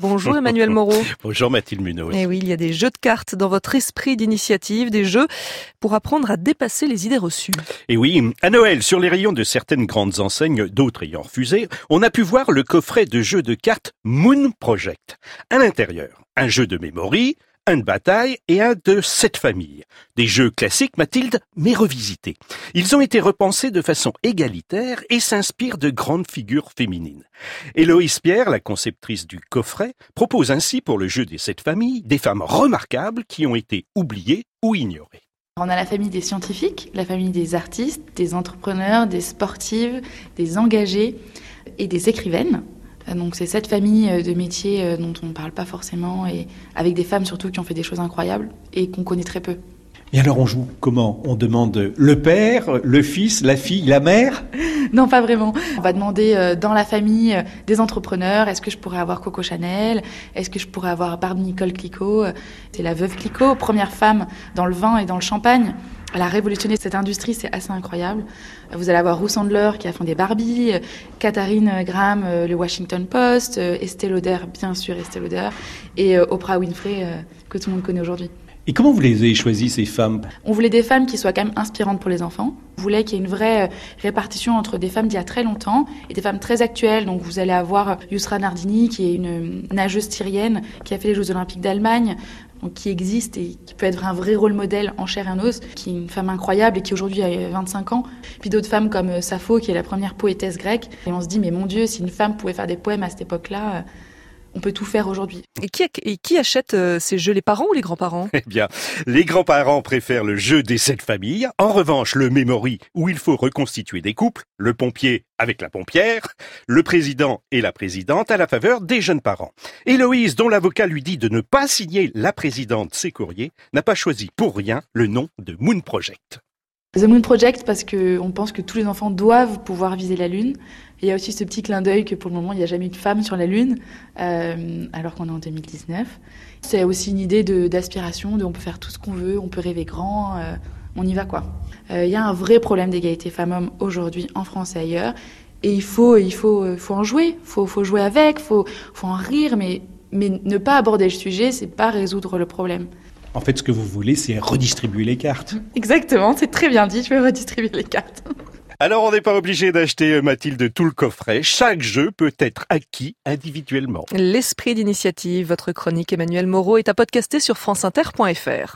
Bonjour Emmanuel Moreau. Bonjour Mathilde Munoz. Et eh oui, il y a des jeux de cartes dans votre esprit d'initiative, des jeux pour apprendre à dépasser les idées reçues. Et oui, à Noël, sur les rayons de certaines grandes enseignes, d'autres ayant refusé, on a pu voir le coffret de jeux de cartes Moon Project. À l'intérieur, un jeu de mémoire, un de bataille et un de sept familles. Des jeux classiques, Mathilde, mais revisités. Ils ont été repensés de façon égalitaire et s'inspirent de grandes figures féminines. Héloïse Pierre, la conceptrice du coffret, propose ainsi pour le jeu des sept familles des femmes remarquables qui ont été oubliées ou ignorées. On a la famille des scientifiques, la famille des artistes, des entrepreneurs, des sportives, des engagés et des écrivaines. Euh, donc c'est cette famille euh, de métiers euh, dont on ne parle pas forcément et avec des femmes surtout qui ont fait des choses incroyables et qu'on connaît très peu. Et alors on joue comment? On demande le père, le fils, la fille, la mère? Non, pas vraiment. On va demander dans la famille des entrepreneurs, est-ce que je pourrais avoir Coco Chanel? Est-ce que je pourrais avoir Barbie Nicole Clicquot? C'est la veuve Clicquot, première femme dans le vin et dans le champagne. Elle a révolutionné cette industrie, c'est assez incroyable. Vous allez avoir Ruth Sandler qui a fondé Barbie, Katharine Graham, euh, le Washington Post, euh, Estée Lauder, bien sûr Estée Lauder, et euh, Oprah Winfrey que tout le monde connaît aujourd'hui. Et comment vous les avez choisies, ces femmes? On voulait des femmes qui soient quand même inspirantes pour les enfants. On voulait qu'il y ait une vraie répartition entre des femmes d'il y a très longtemps et des femmes très actuelles. Donc vous allez avoir Yusra Nardini, qui est une nageuse syrienne, qui a fait les Jeux Olympiques d'Allemagne, qui existe et qui peut être un vrai rôle modèle en chair et en os, qui est une femme incroyable et qui aujourd'hui a 25 ans. Puis d'autres femmes comme euh, Sappho, qui est la première poétesse grecque. Et on se dit, mais mon Dieu, si une femme pouvait faire des poèmes à cette époque-là, euh, on peut tout faire aujourd'hui. Et qui, et qui achète euh, ces jeux, les parents ou les grands-parents? Eh bien, les grands-parents préfèrent le jeu des sept familles. En revanche, le memory, où il faut reconstituer des couples, le pompier avec la pompière, le président et la présidente à la faveur des jeunes parents. Héloïse, dont l'avocat lui dit de ne pas signer la présidente ses courriers, n'a pas choisi pour rien le nom de Moon Project. The Moon Project parce qu'on pense que tous les enfants doivent pouvoir viser la Lune. il y a aussi ce petit clin d'œil que pour le moment, il n'y a jamais eu de femme sur la Lune, euh, alors qu'on est en 2019. C'est aussi une idée d'aspiration, on peut faire tout ce qu'on veut, on peut rêver grand, euh, on y va quoi. Euh, il y a un vrai problème d'égalité femmes-hommes aujourd'hui en France et ailleurs. Et il faut, il faut, faut en jouer, il faut, faut jouer avec, il faut, faut en rire, mais, mais ne pas aborder le sujet, c'est pas résoudre le problème. En fait, ce que vous voulez, c'est redistribuer les cartes. Exactement, c'est très bien dit, je vais redistribuer les cartes. Alors, on n'est pas obligé d'acheter, euh, Mathilde, tout le coffret. Chaque jeu peut être acquis individuellement. L'esprit d'initiative, votre chronique Emmanuel Moreau est à podcaster sur franceinter.fr.